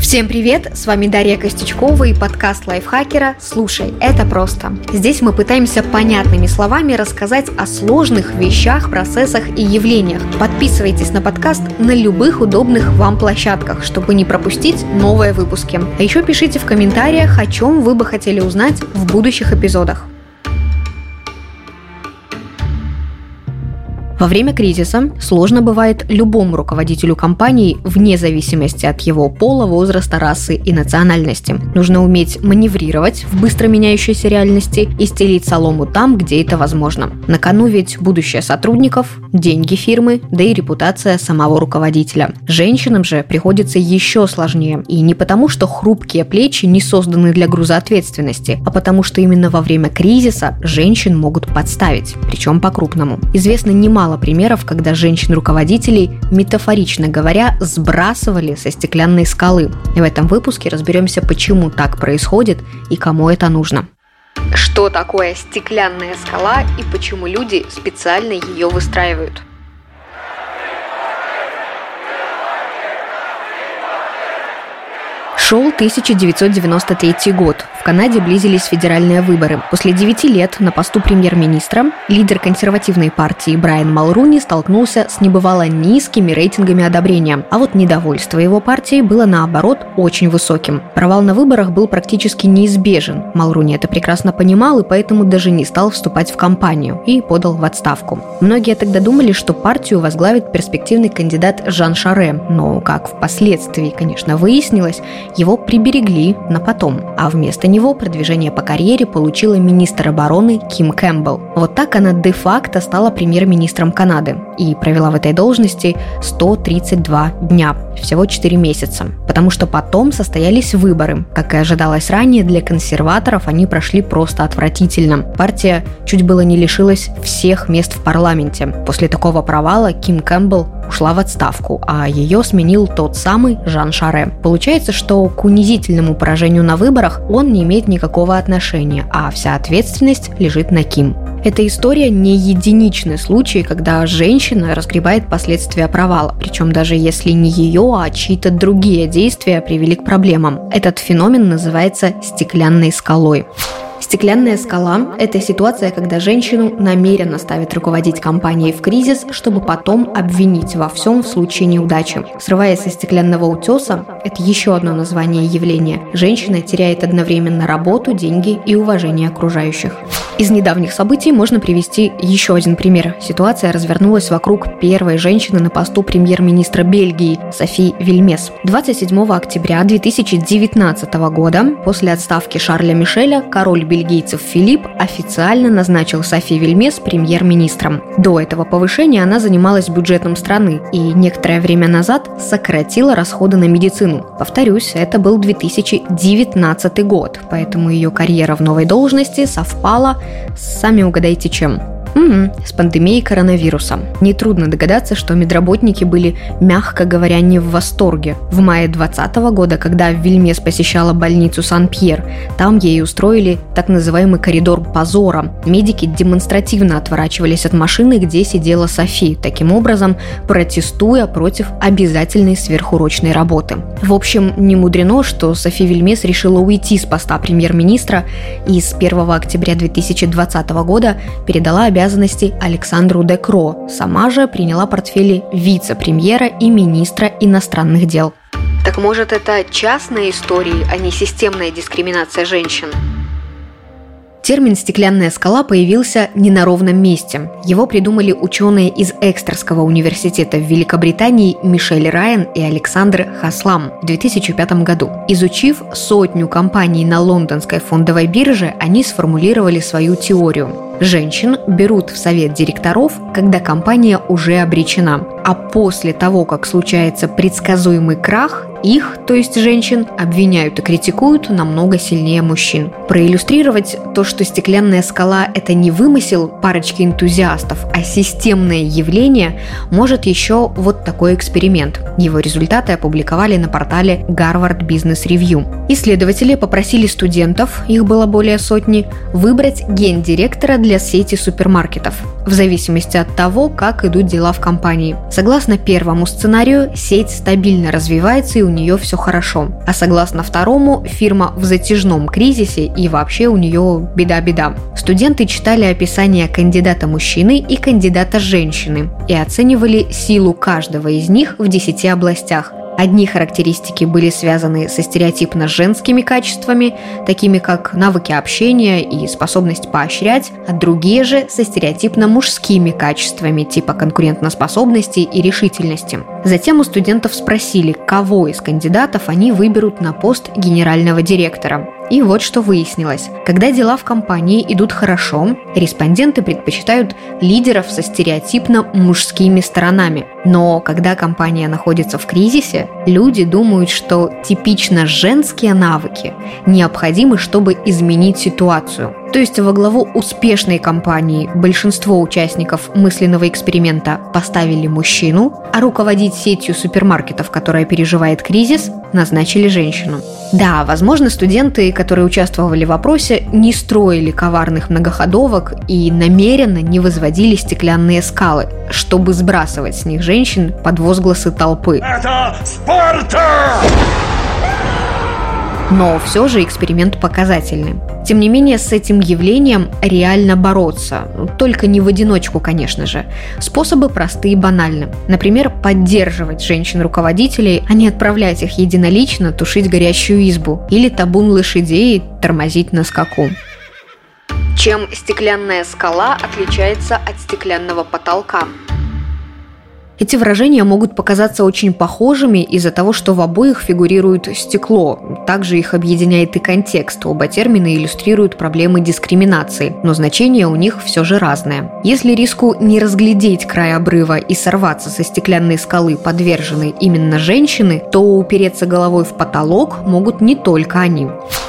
Всем привет! С вами Дарья Костючкова и подкаст лайфхакера «Слушай, это просто». Здесь мы пытаемся понятными словами рассказать о сложных вещах, процессах и явлениях. Подписывайтесь на подкаст на любых удобных вам площадках, чтобы не пропустить новые выпуски. А еще пишите в комментариях, о чем вы бы хотели узнать в будущих эпизодах. Во время кризиса сложно бывает любому руководителю компании вне зависимости от его пола, возраста, расы и национальности. Нужно уметь маневрировать в быстро меняющейся реальности и стелить солому там, где это возможно. На кону ведь будущее сотрудников, деньги фирмы, да и репутация самого руководителя. Женщинам же приходится еще сложнее. И не потому, что хрупкие плечи не созданы для груза ответственности, а потому что именно во время кризиса женщин могут подставить, причем по-крупному. Известно немало немало примеров, когда женщин-руководителей, метафорично говоря, сбрасывали со стеклянной скалы. И в этом выпуске разберемся, почему так происходит и кому это нужно. Что такое стеклянная скала и почему люди специально ее выстраивают? Шел 1993 год. В Канаде близились федеральные выборы. После 9 лет на посту премьер-министра лидер консервативной партии Брайан Малруни столкнулся с небывало низкими рейтингами одобрения, а вот недовольство его партии было наоборот очень высоким. Провал на выборах был практически неизбежен. Малруни это прекрасно понимал и поэтому даже не стал вступать в кампанию и подал в отставку. Многие тогда думали, что партию возглавит перспективный кандидат Жан Шаре, но, как впоследствии, конечно, выяснилось, его приберегли на потом, а вместо него продвижение по карьере получила министр обороны Ким Кэмпбелл. Вот так она де-факто стала премьер-министром Канады и провела в этой должности 132 дня, всего 4 месяца, потому что потом состоялись выборы. Как и ожидалось ранее, для консерваторов они прошли просто отвратительно. Партия чуть было не лишилась всех мест в парламенте. После такого провала Ким Кэмпбелл ушла в отставку, а ее сменил тот самый Жан Шаре. Получается, что к унизительному поражению на выборах он не имеет никакого отношения, а вся ответственность лежит на Ким. Эта история не единичный случай, когда женщина разгребает последствия провала, причем даже если не ее, а чьи-то другие действия привели к проблемам. Этот феномен называется стеклянной скалой. Стеклянная скала – это ситуация, когда женщину намеренно ставят руководить компанией в кризис, чтобы потом обвинить во всем в случае неудачи. Срываясь со стеклянного утеса – это еще одно название явления. Женщина теряет одновременно работу, деньги и уважение окружающих. Из недавних событий можно привести еще один пример. Ситуация развернулась вокруг первой женщины на посту премьер-министра Бельгии Софи Вильмес. 27 октября 2019 года, после отставки Шарля Мишеля, король бельгийцев Филипп официально назначил Софи Вильмес премьер-министром. До этого повышения она занималась бюджетом страны и некоторое время назад сократила расходы на медицину. Повторюсь, это был 2019 год, поэтому ее карьера в новой должности совпала Сами угадайте чем. Угу, с пандемией коронавируса. Нетрудно догадаться, что медработники были, мягко говоря, не в восторге. В мае 2020 года, когда Вильмес посещала больницу Сан-Пьер, там ей устроили так называемый коридор позора. Медики демонстративно отворачивались от машины, где сидела Софи, таким образом протестуя против обязательной сверхурочной работы. В общем, не мудрено, что Софи Вильмес решила уйти с поста премьер-министра и с 1 октября 2020 года передала обязанности обязанности Александру Декро. Сама же приняла портфели вице-премьера и министра иностранных дел. Так может это частные истории, а не системная дискриминация женщин? Термин «стеклянная скала» появился не на ровном месте. Его придумали ученые из Экстерского университета в Великобритании Мишель Райан и Александр Хаслам в 2005 году. Изучив сотню компаний на лондонской фондовой бирже, они сформулировали свою теорию. Женщин берут в совет директоров, когда компания уже обречена. А после того, как случается предсказуемый крах, их, то есть женщин, обвиняют и критикуют намного сильнее мужчин. Проиллюстрировать то, что стеклянная скала – это не вымысел парочки энтузиастов, а системное явление, может еще вот такой эксперимент. Его результаты опубликовали на портале Harvard Business Review. Исследователи попросили студентов, их было более сотни, выбрать гендиректора для для сети супермаркетов, в зависимости от того, как идут дела в компании. Согласно первому сценарию, сеть стабильно развивается и у нее все хорошо. А согласно второму, фирма в затяжном кризисе и вообще у нее беда-беда. Студенты читали описание кандидата мужчины и кандидата женщины и оценивали силу каждого из них в 10 областях, Одни характеристики были связаны со стереотипно женскими качествами, такими как навыки общения и способность поощрять, а другие же со стереотипно мужскими качествами, типа конкурентоспособности и решительности. Затем у студентов спросили, кого из кандидатов они выберут на пост генерального директора. И вот что выяснилось. Когда дела в компании идут хорошо, респонденты предпочитают лидеров со стереотипно мужскими сторонами. Но когда компания находится в кризисе, люди думают, что типично женские навыки необходимы, чтобы изменить ситуацию. То есть во главу успешной компании большинство участников мысленного эксперимента поставили мужчину, а руководить сетью супермаркетов, которая переживает кризис, назначили женщину. Да, возможно, студенты, которые участвовали в опросе, не строили коварных многоходовок и намеренно не возводили стеклянные скалы, чтобы сбрасывать с них женщин под возгласы толпы. Это Спарта! Но все же эксперимент показательный. Тем не менее, с этим явлением реально бороться. Только не в одиночку, конечно же. Способы простые и банальны. Например, поддерживать женщин-руководителей, а не отправлять их единолично тушить горящую избу. Или табун лошадей тормозить на скаку. Чем стеклянная скала отличается от стеклянного потолка? Эти выражения могут показаться очень похожими из-за того, что в обоих фигурирует стекло. Также их объединяет и контекст. Оба термина иллюстрируют проблемы дискриминации, но значение у них все же разное. Если риску не разглядеть край обрыва и сорваться со стеклянной скалы подвержены именно женщины, то упереться головой в потолок могут не только они.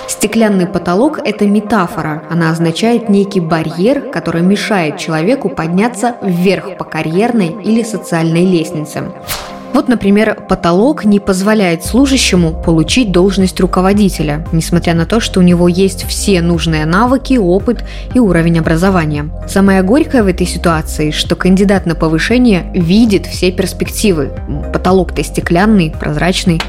Стеклянный потолок – это метафора. Она означает некий барьер, который мешает человеку подняться вверх по карьерной или социальной лестнице. Вот, например, потолок не позволяет служащему получить должность руководителя, несмотря на то, что у него есть все нужные навыки, опыт и уровень образования. Самое горькое в этой ситуации, что кандидат на повышение видит все перспективы. Потолок-то стеклянный, прозрачный.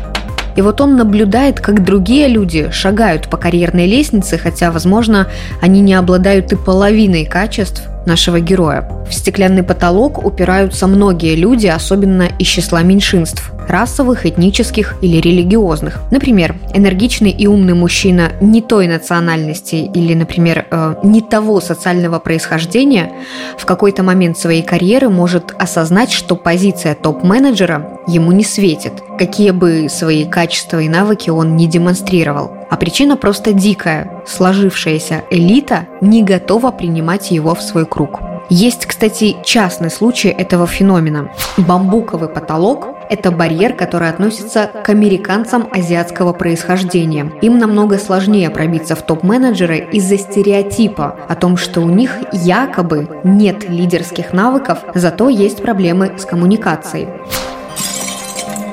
И вот он наблюдает, как другие люди шагают по карьерной лестнице, хотя, возможно, они не обладают и половиной качеств, нашего героя. В стеклянный потолок упираются многие люди, особенно из числа меньшинств – расовых, этнических или религиозных. Например, энергичный и умный мужчина не той национальности или, например, э, не того социального происхождения в какой-то момент своей карьеры может осознать, что позиция топ-менеджера ему не светит, какие бы свои качества и навыки он не демонстрировал. А причина просто дикая. Сложившаяся элита не готова принимать его в свой круг. Есть, кстати, частный случай этого феномена. Бамбуковый потолок – это барьер, который относится к американцам азиатского происхождения. Им намного сложнее пробиться в топ-менеджеры из-за стереотипа о том, что у них якобы нет лидерских навыков, зато есть проблемы с коммуникацией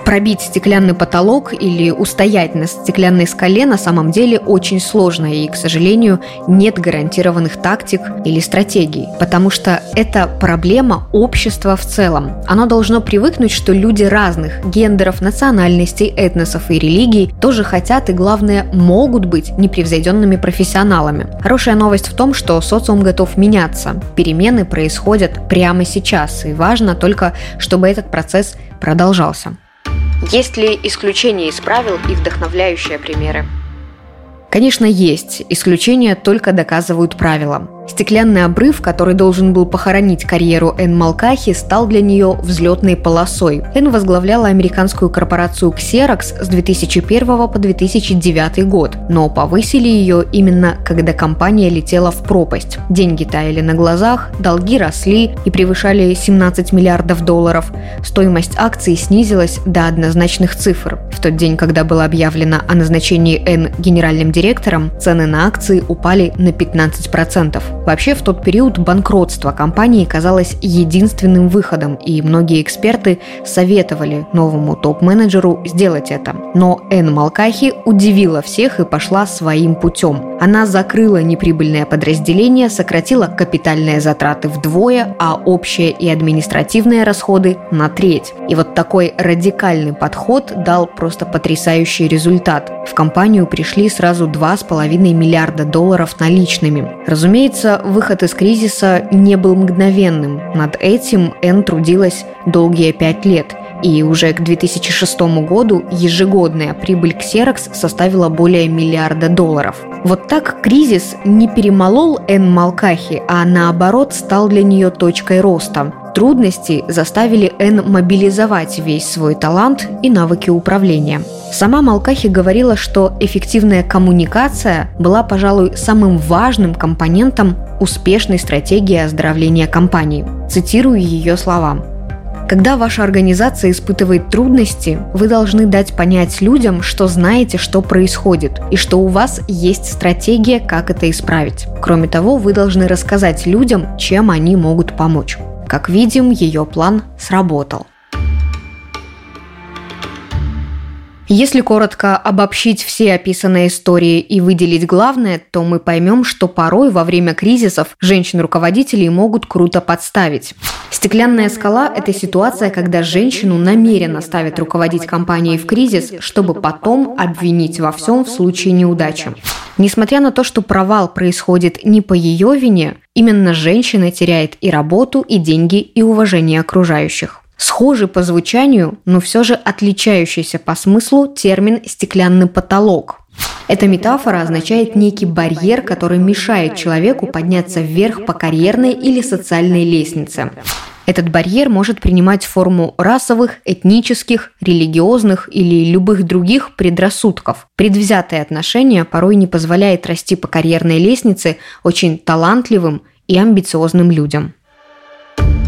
пробить стеклянный потолок или устоять на стеклянной скале на самом деле очень сложно, и, к сожалению, нет гарантированных тактик или стратегий, потому что это проблема общества в целом. Оно должно привыкнуть, что люди разных гендеров, национальностей, этносов и религий тоже хотят и, главное, могут быть непревзойденными профессионалами. Хорошая новость в том, что социум готов меняться. Перемены происходят прямо сейчас, и важно только, чтобы этот процесс продолжался. Есть ли исключения из правил и вдохновляющие примеры? Конечно, есть. Исключения только доказывают правила. Стеклянный обрыв, который должен был похоронить карьеру Энн Малкахи, стал для нее взлетной полосой. Энн возглавляла американскую корпорацию Xerox с 2001 по 2009 год, но повысили ее именно когда компания летела в пропасть. Деньги таяли на глазах, долги росли и превышали 17 миллиардов долларов. Стоимость акций снизилась до однозначных цифр. В тот день, когда было объявлено о назначении Энн генеральным директором, цены на акции упали на 15%. Вообще, в тот период банкротство компании казалось единственным выходом, и многие эксперты советовали новому топ-менеджеру сделать это. Но Энн Малкахи удивила всех и пошла своим путем. Она закрыла неприбыльное подразделение, сократила капитальные затраты вдвое, а общие и административные расходы на треть. И вот такой радикальный подход дал просто потрясающий результат. В компанию пришли сразу 2,5 миллиарда долларов наличными. Разумеется, выход из кризиса не был мгновенным. Над этим Н трудилась долгие пять лет – и уже к 2006 году ежегодная прибыль Xerox составила более миллиарда долларов. Вот так кризис не перемолол Эн Малкахи, а наоборот стал для нее точкой роста. Трудности заставили Эн мобилизовать весь свой талант и навыки управления. Сама Малкахи говорила, что эффективная коммуникация была, пожалуй, самым важным компонентом успешной стратегии оздоровления компании. Цитирую ее слова. Когда ваша организация испытывает трудности, вы должны дать понять людям, что знаете, что происходит, и что у вас есть стратегия, как это исправить. Кроме того, вы должны рассказать людям, чем они могут помочь. Как видим, ее план сработал. Если коротко обобщить все описанные истории и выделить главное, то мы поймем, что порой во время кризисов женщин-руководителей могут круто подставить. Стеклянная скала – это ситуация, когда женщину намеренно ставят руководить компанией в кризис, чтобы потом обвинить во всем в случае неудачи. Несмотря на то, что провал происходит не по ее вине, именно женщина теряет и работу, и деньги, и уважение окружающих. Схожий по звучанию, но все же отличающийся по смыслу термин «стеклянный потолок». Эта метафора означает некий барьер, который мешает человеку подняться вверх по карьерной или социальной лестнице. Этот барьер может принимать форму расовых, этнических, религиозных или любых других предрассудков. Предвзятое отношение порой не позволяет расти по карьерной лестнице очень талантливым и амбициозным людям.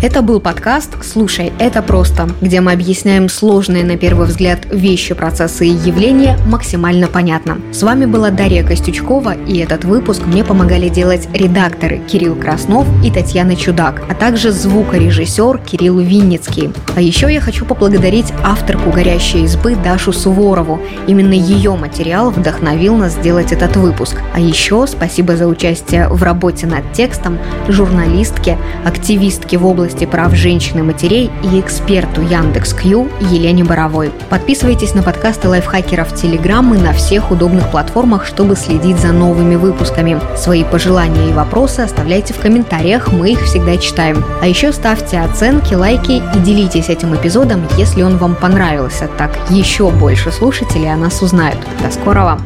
Это был подкаст «Слушай, это просто», где мы объясняем сложные на первый взгляд вещи, процессы и явления максимально понятно. С вами была Дарья Костючкова, и этот выпуск мне помогали делать редакторы Кирилл Краснов и Татьяна Чудак, а также звукорежиссер Кирилл Винницкий. А еще я хочу поблагодарить авторку «Горящей избы» Дашу Суворову. Именно ее материал вдохновил нас сделать этот выпуск. А еще спасибо за участие в работе над текстом журналистке, активистке в области области прав женщин и матерей и эксперту Яндекс.Кью Елене Боровой. Подписывайтесь на подкасты лайфхакеров Телеграм и на всех удобных платформах, чтобы следить за новыми выпусками. Свои пожелания и вопросы оставляйте в комментариях, мы их всегда читаем. А еще ставьте оценки, лайки и делитесь этим эпизодом, если он вам понравился. Так еще больше слушателей о нас узнают. До скорого!